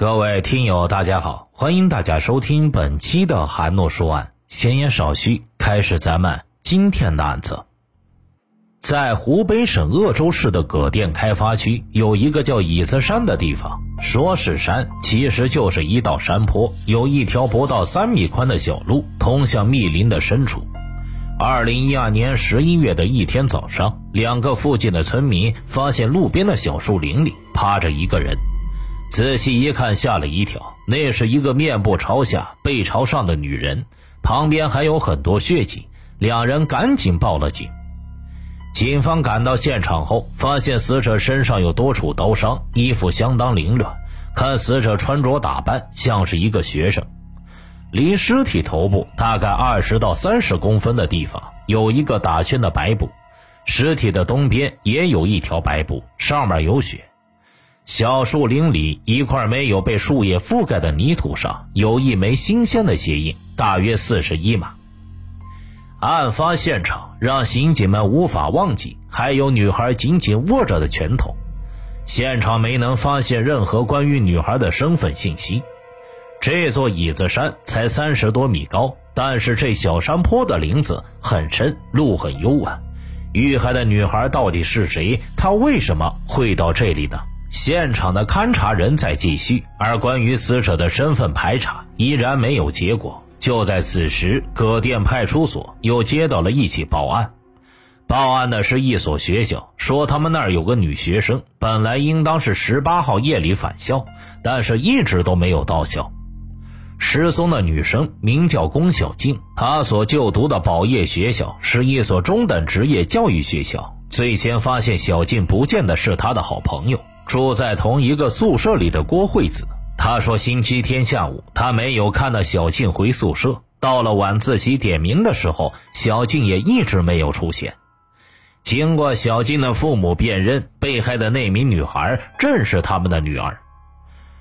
各位听友，大家好，欢迎大家收听本期的韩诺说案。闲言少叙，开始咱们今天的案子。在湖北省鄂州市的葛店开发区，有一个叫椅子山的地方。说是山，其实就是一道山坡，有一条不到三米宽的小路通向密林的深处。二零一二年十一月的一天早上，两个附近的村民发现路边的小树林里趴着一个人。仔细一看，吓了一跳，那是一个面部朝下、背朝上的女人，旁边还有很多血迹。两人赶紧报了警。警方赶到现场后，发现死者身上有多处刀伤，衣服相当凌乱，看死者穿着打扮像是一个学生。离尸体头部大概二十到三十公分的地方，有一个打圈的白布，尸体的东边也有一条白布，上面有血。小树林里一块没有被树叶覆盖的泥土上，有一枚新鲜的鞋印，大约四十一码。案发现场让刑警们无法忘记，还有女孩紧紧握着的拳头。现场没能发现任何关于女孩的身份信息。这座椅子山才三十多米高，但是这小山坡的林子很深，路很幽暗。遇害的女孩到底是谁？她为什么会到这里呢？现场的勘查仍在继续，而关于死者的身份排查依然没有结果。就在此时，葛店派出所又接到了一起报案。报案的是一所学校，说他们那儿有个女学生，本来应当是十八号夜里返校，但是一直都没有到校。失踪的女生名叫龚小静，她所就读的宝业学校是一所中等职业教育学校。最先发现小静不见的是她的好朋友。住在同一个宿舍里的郭惠子，她说星期天下午她没有看到小静回宿舍。到了晚自习点名的时候，小静也一直没有出现。经过小静的父母辨认，被害的那名女孩正是他们的女儿。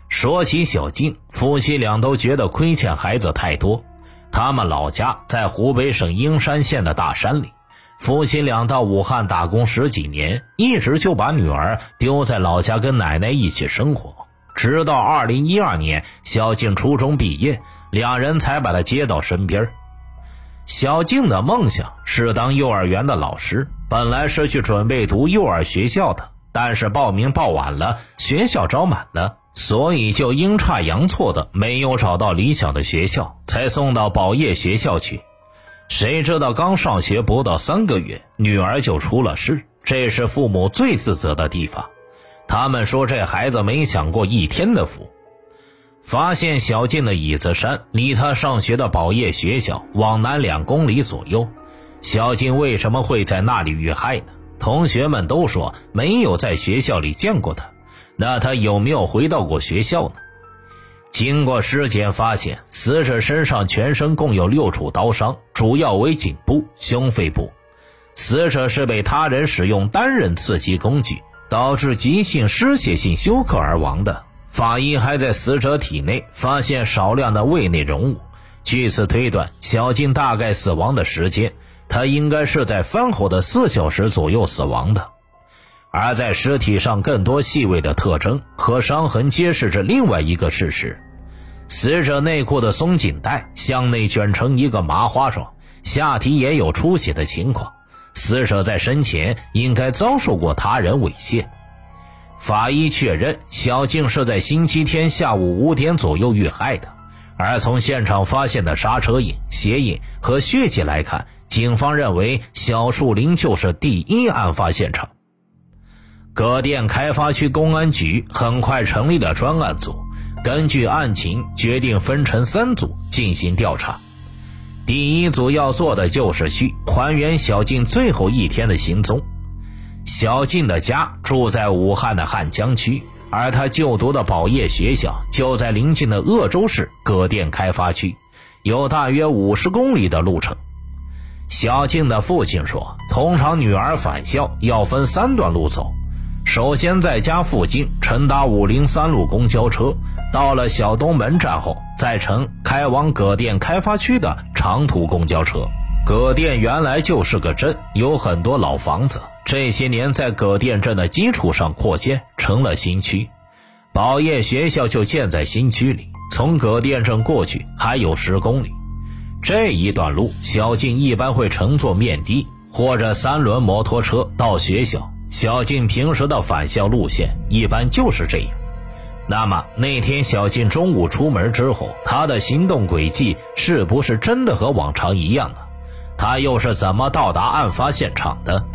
说起小静，夫妻俩都觉得亏欠孩子太多。他们老家在湖北省英山县的大山里。夫妻俩到武汉打工十几年，一直就把女儿丢在老家跟奶奶一起生活。直到二零一二年，小静初中毕业，两人才把她接到身边。小静的梦想是当幼儿园的老师，本来是去准备读幼儿学校的，但是报名报晚了，学校招满了，所以就阴差阳错的没有找到理想的学校，才送到宝业学校去。谁知道刚上学不到三个月，女儿就出了事，这是父母最自责的地方。他们说这孩子没享过一天的福。发现小静的椅子山离他上学的宝业学校往南两公里左右，小静为什么会在那里遇害呢？同学们都说没有在学校里见过他，那他有没有回到过学校呢？经过尸检发现，死者身上全身共有六处刀伤，主要为颈部、胸肺部。死者是被他人使用单刃刺击工具导致急性失血性休克而亡的。法医还在死者体内发现少量的胃内容物，据此推断，小静大概死亡的时间，她应该是在饭后的四小时左右死亡的。而在尸体上更多细微的特征和伤痕，揭示着另外一个事实。死者内裤的松紧带向内卷成一个麻花状，下体也有出血的情况。死者在生前应该遭受过他人猥亵。法医确认，小静是在星期天下午五点左右遇害的。而从现场发现的刹车印、鞋印和血迹来看，警方认为小树林就是第一案发现场。葛店开发区公安局很快成立了专案组。根据案情，决定分成三组进行调查。第一组要做的就是去还原小静最后一天的行踪。小静的家住在武汉的汉江区，而她就读的宝业学校就在临近的鄂州市葛店开发区，有大约五十公里的路程。小静的父亲说，通常女儿返校要分三段路走。首先，在家附近乘搭五零三路公交车，到了小东门站后，再乘开往葛店开发区的长途公交车。葛店原来就是个镇，有很多老房子，这些年在葛店镇的基础上扩建成了新区。宝业学校就建在新区里，从葛店镇过去还有十公里。这一段路，小静一般会乘坐面的或者三轮摩托车到学校。小静平时的返校路线一般就是这样。那么那天小静中午出门之后，她的行动轨迹是不是真的和往常一样呢？她又是怎么到达案发现场的？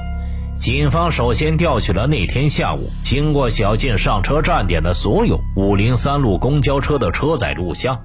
警方首先调取了那天下午经过小静上车站点的所有五零三路公交车的车载录像。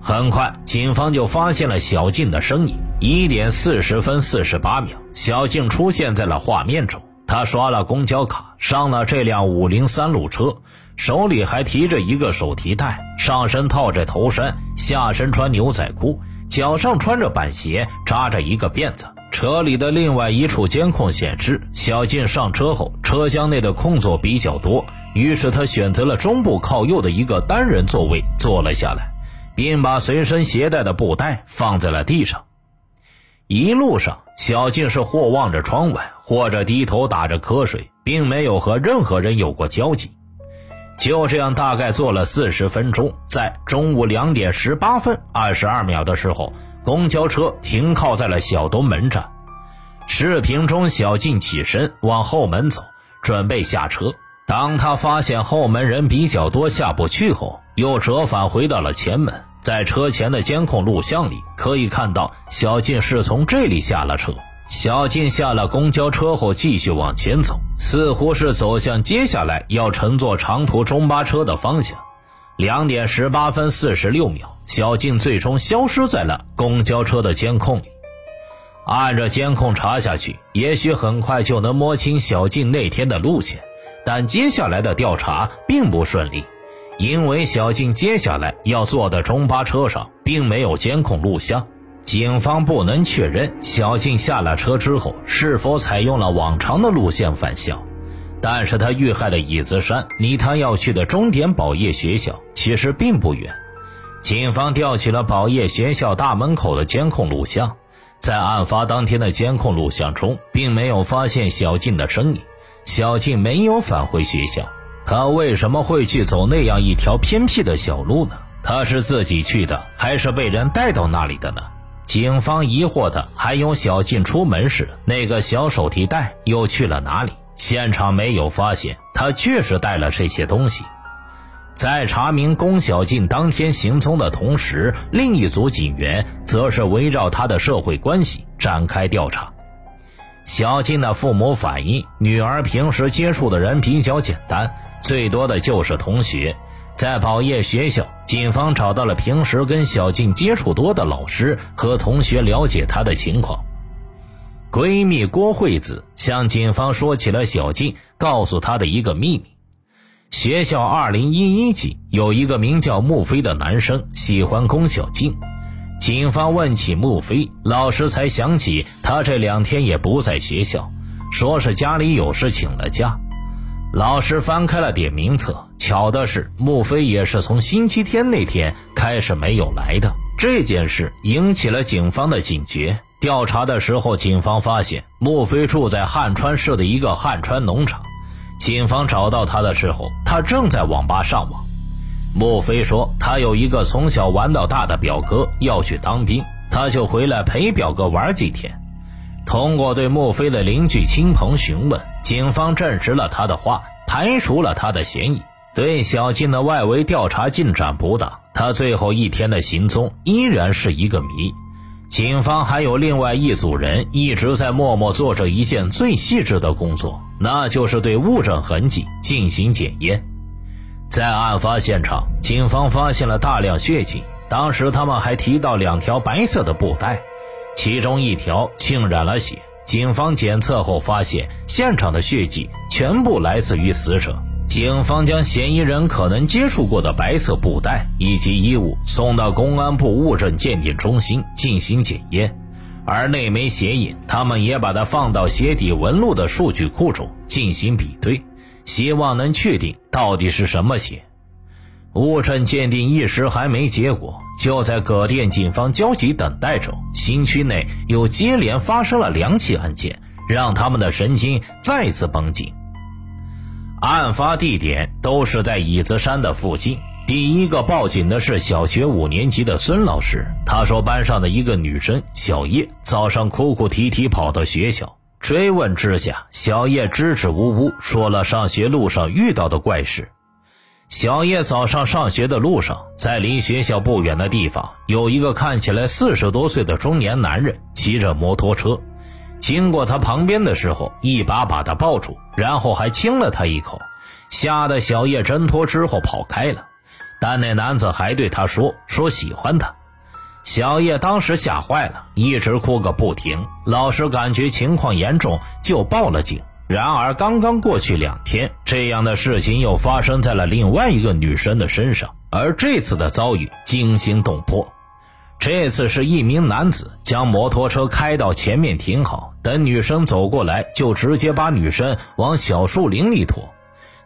很快，警方就发现了小静的身影。一点四十分四十八秒，小静出现在了画面中。他刷了公交卡，上了这辆五零三路车，手里还提着一个手提袋，上身套着头衫，下身穿牛仔裤，脚上穿着板鞋，扎着一个辫子。车里的另外一处监控显示，小静上车后，车厢内的空座比较多，于是他选择了中部靠右的一个单人座位坐了下来，并把随身携带的布袋放在了地上。一路上，小静是或望着窗外，或者低头打着瞌睡，并没有和任何人有过交集。就这样，大概坐了四十分钟，在中午两点十八分二十二秒的时候。公交车停靠在了小东门站。视频中，小静起身往后门走，准备下车。当他发现后门人比较多，下不去后，又折返回到了前门。在车前的监控录像里，可以看到小静是从这里下了车。小静下了公交车后，继续往前走，似乎是走向接下来要乘坐长途中巴车的方向。两点十八分四十六秒，小静最终消失在了公交车的监控里。按着监控查下去，也许很快就能摸清小静那天的路线。但接下来的调查并不顺利，因为小静接下来要坐的中巴车上并没有监控录像，警方不能确认小静下了车之后是否采用了往常的路线返校。但是他遇害的椅子山离他要去的终点宝业学校其实并不远。警方调取了宝业学校大门口的监控录像，在案发当天的监控录像中，并没有发现小静的身影。小静没有返回学校，他为什么会去走那样一条偏僻的小路呢？他是自己去的，还是被人带到那里的呢？警方疑惑的还有小静出门时那个小手提袋又去了哪里？现场没有发现他确实带了这些东西。在查明龚小静当天行踪的同时，另一组警员则是围绕他的社会关系展开调查。小静的父母反映，女儿平时接触的人比较简单，最多的就是同学。在宝业学校，警方找到了平时跟小静接触多的老师和同学，了解她的情况。闺蜜郭惠子向警方说起了小静告诉她的一个秘密：学校二零一一级有一个名叫穆飞的男生喜欢龚小静。警方问起穆飞，老师才想起他这两天也不在学校，说是家里有事请了假。老师翻开了点名册，巧的是穆飞也是从星期天那天开始没有来的。这件事引起了警方的警觉。调查的时候，警方发现穆飞住在汉川市的一个汉川农场。警方找到他的时候，他正在网吧上网。穆飞说，他有一个从小玩到大的表哥要去当兵，他就回来陪表哥玩几天。通过对穆飞的邻居亲朋询问，警方证实了他的话，排除了他的嫌疑。对小静的外围调查进展不大，他最后一天的行踪依然是一个谜。警方还有另外一组人一直在默默做着一件最细致的工作，那就是对物证痕迹进行检验。在案发现场，警方发现了大量血迹，当时他们还提到两条白色的布袋，其中一条浸染了血。警方检测后发现，现场的血迹全部来自于死者。警方将嫌疑人可能接触过的白色布袋以及衣物送到公安部物证鉴定中心进行检验，而那枚鞋印，他们也把它放到鞋底纹路的数据库中进行比对，希望能确定到底是什么鞋。物证鉴定一时还没结果，就在葛店警方焦急等待中，新区内又接连发生了两起案件，让他们的神经再次绷紧。案发地点都是在椅子山的附近。第一个报警的是小学五年级的孙老师，他说班上的一个女生小叶早上哭哭啼啼跑到学校，追问之下，小叶支支吾吾说了上学路上遇到的怪事。小叶早上上学的路上，在离学校不远的地方，有一个看起来四十多岁的中年男人骑着摩托车，经过他旁边的时候，一把把他抱住，然后还亲了他一口，吓得小叶挣脱之后跑开了。但那男子还对他说：“说喜欢他。”小叶当时吓坏了，一直哭个不停。老师感觉情况严重，就报了警。然而，刚刚过去两天，这样的事情又发生在了另外一个女生的身上，而这次的遭遇惊心动魄。这次是一名男子将摩托车开到前面停好，等女生走过来，就直接把女生往小树林里拖。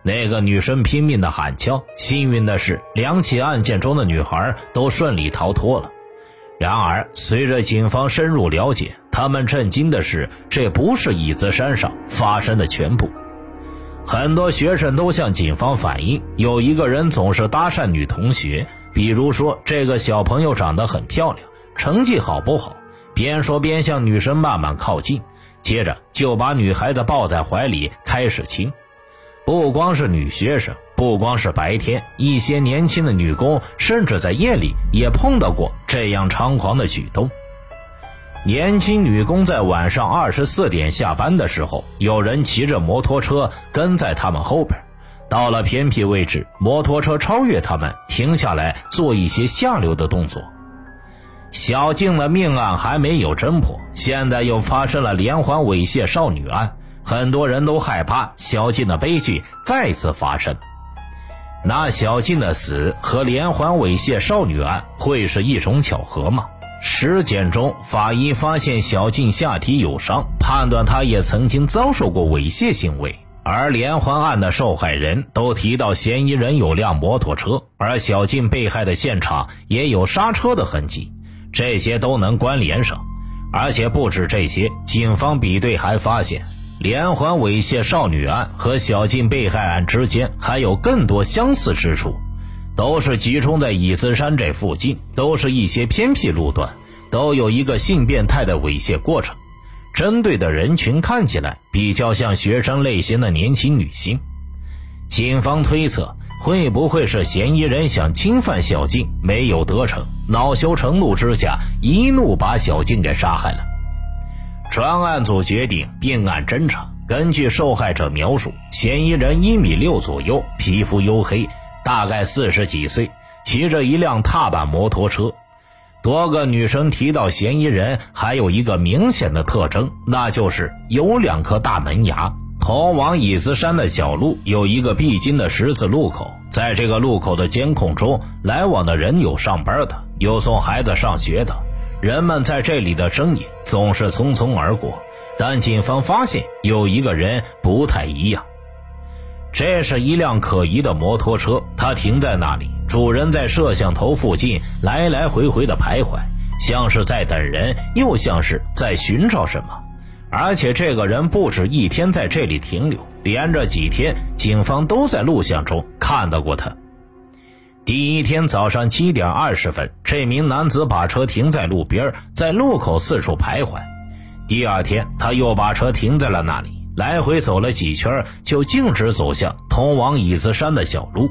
那个女生拼命的喊叫，幸运的是，两起案件中的女孩都顺利逃脱了。然而，随着警方深入了解，他们震惊的是，这不是椅子山上发生的全部。很多学生都向警方反映，有一个人总是搭讪女同学，比如说这个小朋友长得很漂亮，成绩好不好？边说边向女生慢慢靠近，接着就把女孩子抱在怀里开始亲。不光是女学生，不光是白天，一些年轻的女工，甚至在夜里也碰到过这样猖狂的举动。年轻女工在晚上二十四点下班的时候，有人骑着摩托车跟在他们后边，到了偏僻位置，摩托车超越他们，停下来做一些下流的动作。小静的命案还没有侦破，现在又发生了连环猥亵少女案。很多人都害怕小静的悲剧再次发生。那小静的死和连环猥亵少女案会是一种巧合吗？尸检中，法医发现小静下体有伤，判断她也曾经遭受过猥亵行为。而连环案的受害人都提到嫌疑人有辆摩托车，而小静被害的现场也有刹车的痕迹，这些都能关联上。而且不止这些，警方比对还发现。连环猥亵少女案和小静被害案之间还有更多相似之处，都是集中在椅子山这附近，都是一些偏僻路段，都有一个性变态的猥亵过程。针对的人群看起来比较像学生类型的年轻女性。警方推测，会不会是嫌疑人想侵犯小静没有得逞，恼羞成怒之下，一怒把小静给杀害了。专案组决定并案侦查。根据受害者描述，嫌疑人一米六左右，皮肤黝黑，大概四十几岁，骑着一辆踏板摩托车。多个女生提到，嫌疑人还有一个明显的特征，那就是有两颗大门牙。通往椅子山的小路有一个必经的十字路口，在这个路口的监控中，来往的人有上班的，有送孩子上学的。人们在这里的身影总是匆匆而过，但警方发现有一个人不太一样。这是一辆可疑的摩托车，它停在那里，主人在摄像头附近来来回回的徘徊，像是在等人，又像是在寻找什么。而且这个人不止一天在这里停留，连着几天，警方都在录像中看到过他。第一天早上七点二十分，这名男子把车停在路边，在路口四处徘徊。第二天，他又把车停在了那里，来回走了几圈，就径直走向通往椅子山的小路。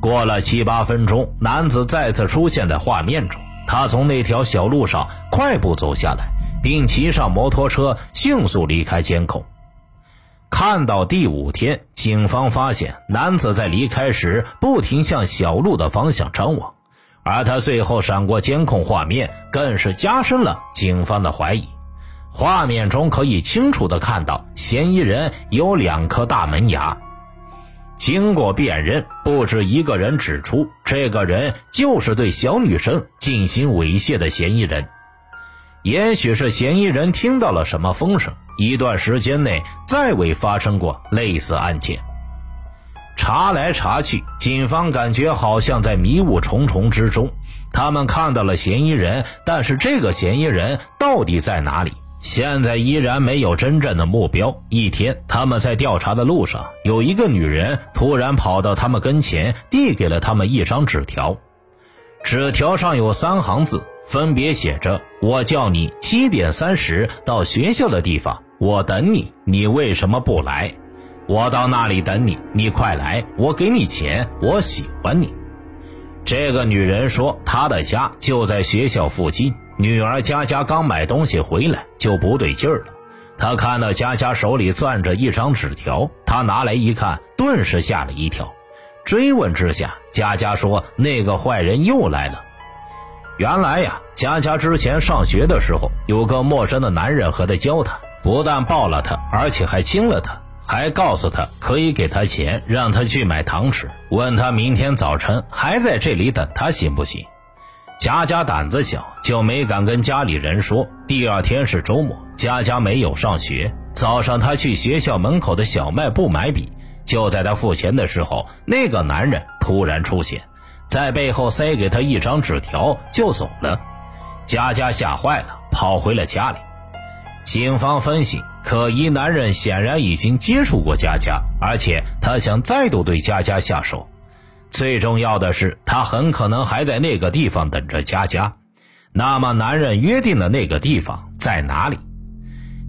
过了七八分钟，男子再次出现在画面中。他从那条小路上快步走下来，并骑上摩托车，迅速离开监控。看到第五天，警方发现男子在离开时不停向小路的方向张望，而他最后闪过监控画面，更是加深了警方的怀疑。画面中可以清楚的看到，嫌疑人有两颗大门牙。经过辨认，不止一个人指出，这个人就是对小女生进行猥亵的嫌疑人。也许是嫌疑人听到了什么风声。一段时间内再未发生过类似案件。查来查去，警方感觉好像在迷雾重重之中。他们看到了嫌疑人，但是这个嫌疑人到底在哪里？现在依然没有真正的目标。一天，他们在调查的路上，有一个女人突然跑到他们跟前，递给了他们一张纸条。纸条上有三行字，分别写着：“我叫你七点三十到学校的地方，我等你，你为什么不来？我到那里等你，你快来，我给你钱，我喜欢你。”这个女人说，她的家就在学校附近。女儿佳佳刚买东西回来就不对劲儿了，她看到佳佳手里攥着一张纸条，她拿来一看，顿时吓了一跳。追问之下，佳佳说那个坏人又来了。原来呀，佳佳之前上学的时候，有个陌生的男人和她交谈，不但抱了她，而且还亲了她。还告诉他可以给他钱，让他去买糖吃，问他明天早晨还在这里等他行不行？佳佳胆子小，就没敢跟家里人说。第二天是周末，佳佳没有上学。早上他去学校门口的小卖部买笔，就在他付钱的时候，那个男人突然出现，在背后塞给他一张纸条就走了。佳佳吓坏了，跑回了家里。警方分析。可疑男人显然已经接触过佳佳，而且他想再度对佳佳下手。最重要的是，他很可能还在那个地方等着佳佳。那么，男人约定的那个地方在哪里？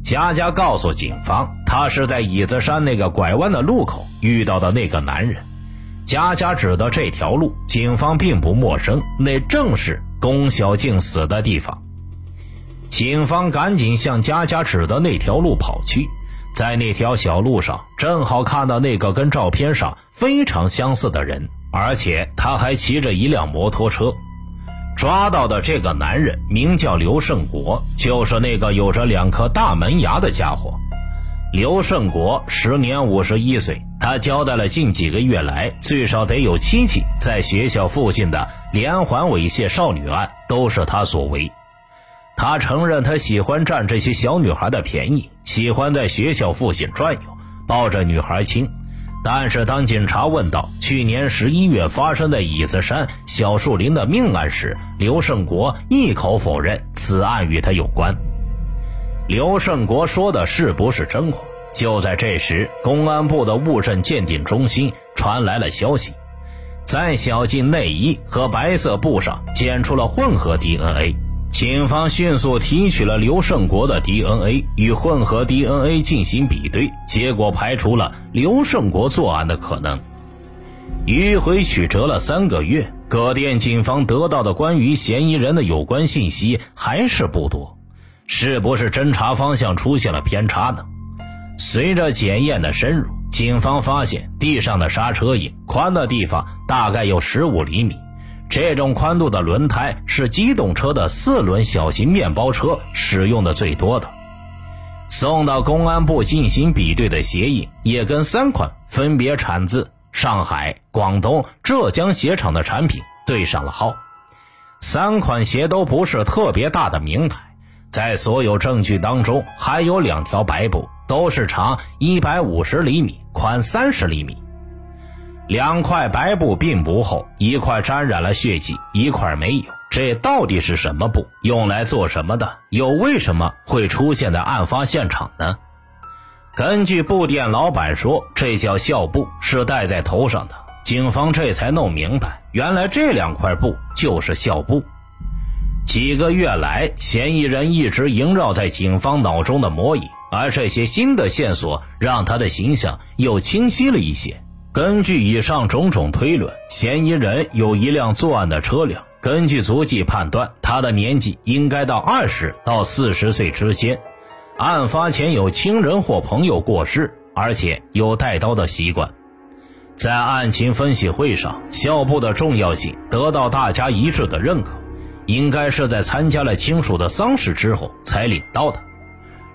佳佳告诉警方，他是在椅子山那个拐弯的路口遇到的那个男人。佳佳指的这条路，警方并不陌生，那正是龚小静死的地方。警方赶紧向佳佳指的那条路跑去，在那条小路上，正好看到那个跟照片上非常相似的人，而且他还骑着一辆摩托车。抓到的这个男人名叫刘胜国，就是那个有着两颗大门牙的家伙。刘胜国时年五十一岁，他交代了近几个月来最少得有七起在学校附近的连环猥亵少女案，都是他所为。他承认，他喜欢占这些小女孩的便宜，喜欢在学校附近转悠，抱着女孩亲。但是，当警察问到去年十一月发生在椅子山小树林的命案时，刘胜国一口否认此案与他有关。刘胜国说的是不是真话？就在这时，公安部的物证鉴定中心传来了消息，在小静内衣和白色布上检出了混合 DNA。警方迅速提取了刘胜国的 DNA 与混合 DNA 进行比对，结果排除了刘胜国作案的可能。迂回曲折了三个月，葛店警方得到的关于嫌疑人的有关信息还是不多，是不是侦查方向出现了偏差呢？随着检验的深入，警方发现地上的刹车印宽的地方大概有十五厘米。这种宽度的轮胎是机动车的四轮小型面包车使用的最多的。送到公安部进行比对的鞋印，也跟三款分别产自上海、广东、浙江鞋厂的产品对上了号。三款鞋都不是特别大的名牌。在所有证据当中，还有两条白布，都是长一百五十厘米，宽三十厘米。两块白布并不厚，一块沾染了血迹，一块没有。这到底是什么布？用来做什么的？又为什么会出现在案发现场呢？根据布店老板说，这叫校布，是戴在头上的。警方这才弄明白，原来这两块布就是校布。几个月来，嫌疑人一直萦绕在警方脑中的魔影，而这些新的线索让他的形象又清晰了一些。根据以上种种推论，嫌疑人有一辆作案的车辆。根据足迹判断，他的年纪应该到二十到四十岁之间。案发前有亲人或朋友过世，而且有带刀的习惯。在案情分析会上，校部的重要性得到大家一致的认可，应该是在参加了亲属的丧事之后才领到的。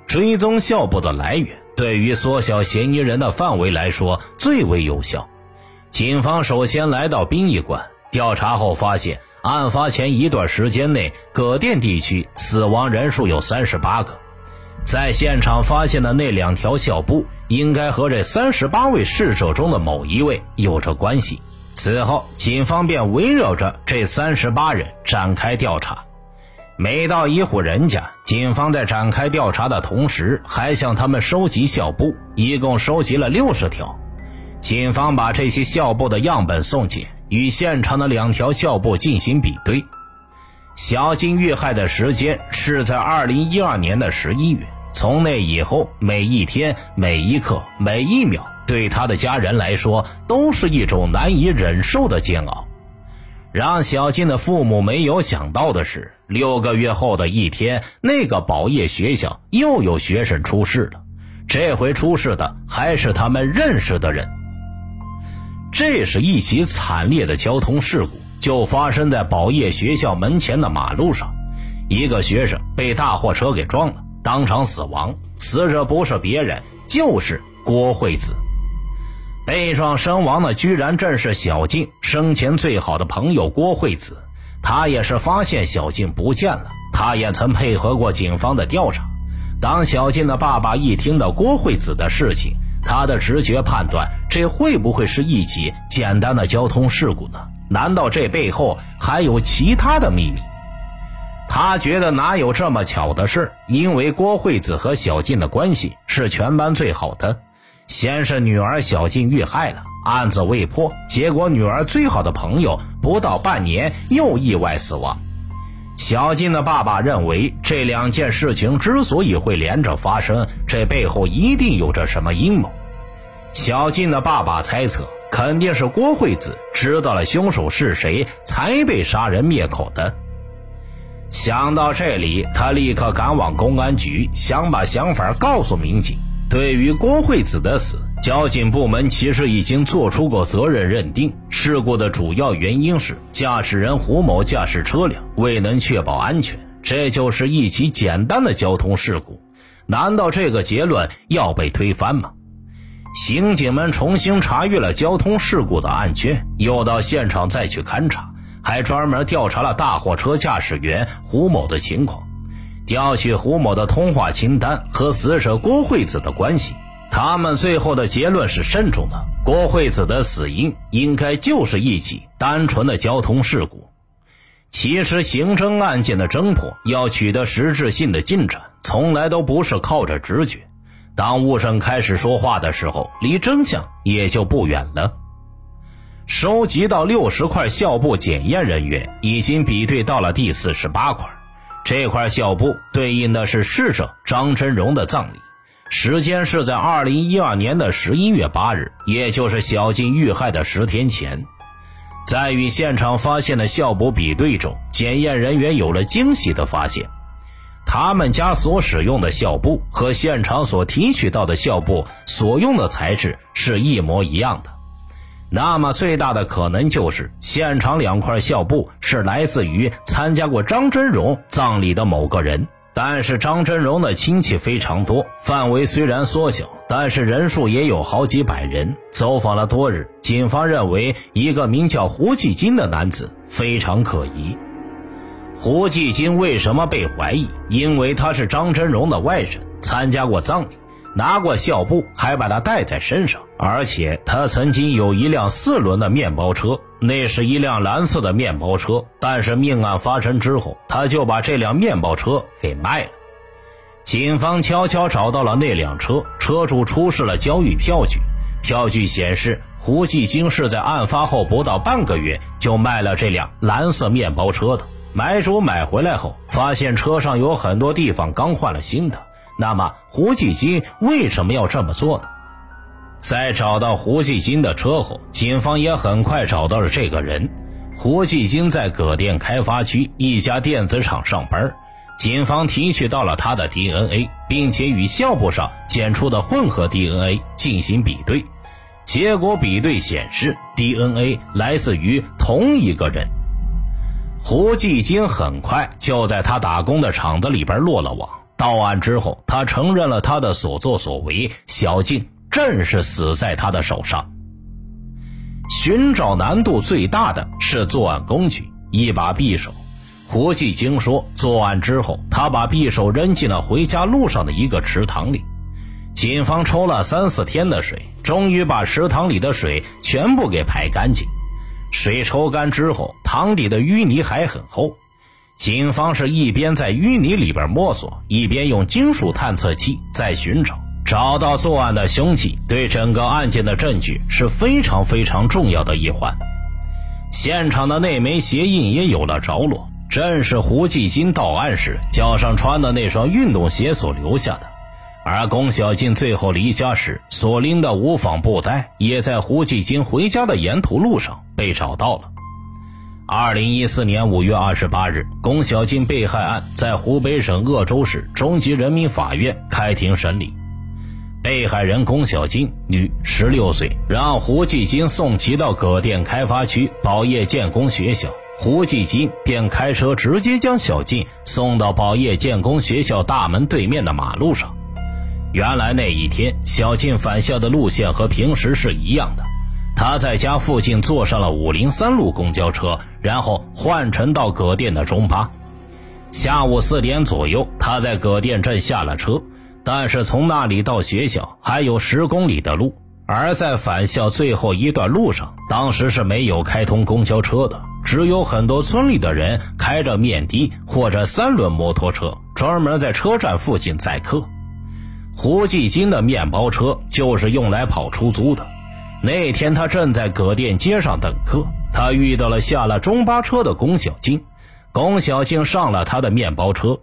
追踪校部的来源。对于缩小嫌疑人的范围来说最为有效。警方首先来到殡仪馆调查后发现，案发前一段时间内，葛店地区死亡人数有三十八个。在现场发现的那两条校布，应该和这三十八位逝者中的某一位有着关系。此后，警方便围绕着这三十八人展开调查。每到一户人家，警方在展开调查的同时，还向他们收集校布，一共收集了六十条。警方把这些校布的样本送检，与现场的两条校布进行比对。小静遇害的时间是在二零一二年的十一月。从那以后，每一天、每一刻、每一秒，对他的家人来说，都是一种难以忍受的煎熬。让小静的父母没有想到的是，六个月后的一天，那个宝业学校又有学生出事了。这回出事的还是他们认识的人。这是一起惨烈的交通事故，就发生在宝业学校门前的马路上，一个学生被大货车给撞了。当场死亡，死者不是别人，就是郭惠子。被撞身亡的居然正是小静生前最好的朋友郭惠子。他也是发现小静不见了，他也曾配合过警方的调查。当小静的爸爸一听到郭惠子的事情，他的直觉判断，这会不会是一起简单的交通事故呢？难道这背后还有其他的秘密？他觉得哪有这么巧的事？因为郭惠子和小静的关系是全班最好的。先是女儿小静遇害了，案子未破，结果女儿最好的朋友不到半年又意外死亡。小静的爸爸认为，这两件事情之所以会连着发生，这背后一定有着什么阴谋。小静的爸爸猜测，肯定是郭惠子知道了凶手是谁，才被杀人灭口的。想到这里，他立刻赶往公安局，想把想法告诉民警。对于郭惠子的死，交警部门其实已经做出过责任认定。事故的主要原因是驾驶人胡某驾驶车辆未能确保安全，这就是一起简单的交通事故。难道这个结论要被推翻吗？刑警们重新查阅了交通事故的案卷，又到现场再去勘查。还专门调查了大货车驾驶员胡某的情况，调取胡某的通话清单和死者郭惠子的关系。他们最后的结论是慎重的：郭惠子的死因应该就是一起单纯的交通事故。其实，刑侦案件的侦破要取得实质性的进展，从来都不是靠着直觉。当物证开始说话的时候，离真相也就不远了。收集到六十块校布，检验人员已经比对到了第四十八块。这块校布对应的是逝者张真荣的葬礼，时间是在二零一二年的十一月八日，也就是小静遇害的十天前。在与现场发现的校布比对中，检验人员有了惊喜的发现：他们家所使用的校布和现场所提取到的校布所用的材质是一模一样的。那么最大的可能就是现场两块校布是来自于参加过张真荣葬礼的某个人，但是张真荣的亲戚非常多，范围虽然缩小，但是人数也有好几百人。走访了多日，警方认为一个名叫胡继金的男子非常可疑。胡继金为什么被怀疑？因为他是张真荣的外甥，参加过葬礼。拿过校布，还把它带在身上，而且他曾经有一辆四轮的面包车，那是一辆蓝色的面包车。但是命案发生之后，他就把这辆面包车给卖了。警方悄悄找到了那辆车，车主出示了交易票据，票据显示胡继京是在案发后不到半个月就卖了这辆蓝色面包车的。买主买回来后，发现车上有很多地方刚换了新的。那么胡继金为什么要这么做呢？在找到胡继金的车后，警方也很快找到了这个人。胡继金在葛店开发区一家电子厂上班，警方提取到了他的 DNA，并且与校布上检出的混合 DNA 进行比对，结果比对显示 DNA 来自于同一个人。胡继金很快就在他打工的厂子里边落了网。到案之后，他承认了他的所作所为，小静正是死在他的手上。寻找难度最大的是作案工具——一把匕首。胡继京说，作案之后，他把匕首扔进了回家路上的一个池塘里。警方抽了三四天的水，终于把池塘里的水全部给排干净。水抽干之后，塘底的淤泥还很厚。警方是一边在淤泥里边摸索，一边用金属探测器在寻找。找到作案的凶器，对整个案件的证据是非常非常重要的一环。现场的那枚鞋印也有了着落，正是胡继金到案时脚上穿的那双运动鞋所留下的。而龚小静最后离家时所拎的无纺布袋，也在胡继金回家的沿途路上被找到了。二零一四年五月二十八日，龚小静被害案在湖北省鄂州市中级人民法院开庭审理。被害人龚小金，女，十六岁，让胡继金送其到葛店开发区宝业建工学校，胡继金便开车直接将小静送到宝业建工学校大门对面的马路上。原来那一天，小静返校的路线和平时是一样的。她在家附近坐上了五零三路公交车，然后换乘到葛店的中巴。下午四点左右，他在葛店镇下了车，但是从那里到学校还有十公里的路。而在返校最后一段路上，当时是没有开通公交车的，只有很多村里的人开着面的或者三轮摩托车，专门在车站附近载客。胡继金的面包车就是用来跑出租的。那天他正在葛店街上等客，他遇到了下了中巴车的龚小静。龚小静上了他的面包车，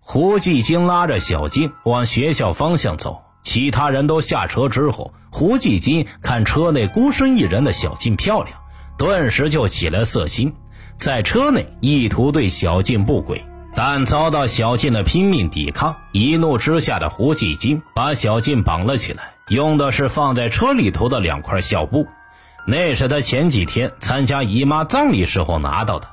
胡继金拉着小静往学校方向走。其他人都下车之后，胡继金看车内孤身一人的小静漂亮，顿时就起了色心，在车内意图对小静不轨。但遭到小静的拼命抵抗，一怒之下的胡继金把小静绑了起来，用的是放在车里头的两块孝布，那是他前几天参加姨妈葬礼时候拿到的。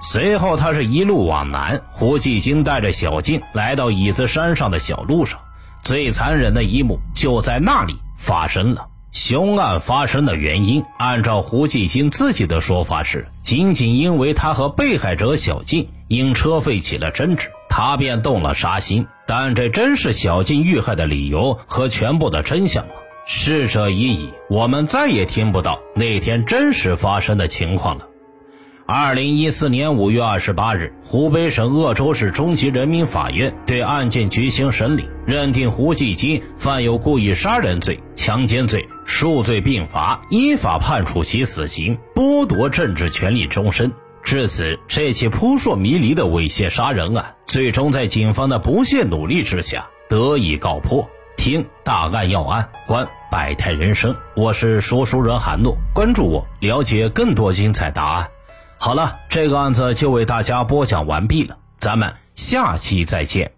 随后，他是一路往南，胡继金带着小静来到椅子山上的小路上，最残忍的一幕就在那里发生了。凶案发生的原因，按照胡继金自己的说法是，仅仅因为他和被害者小静因车费起了争执，他便动了杀心。但这真是小静遇害的理由和全部的真相吗？逝者已矣，我们再也听不到那天真实发生的情况了。二零一四年五月二十八日，湖北省鄂州市中级人民法院对案件举行审理，认定胡继金犯有故意杀人罪、强奸罪，数罪并罚，依法判处其死刑，剥夺政治权利终身。至此，这起扑朔迷离的猥亵杀人案，最终在警方的不懈努力之下得以告破。听大案要案，观百态人生，我是说书人韩诺，关注我，了解更多精彩答案。好了，这个案子就为大家播讲完毕了，咱们下期再见。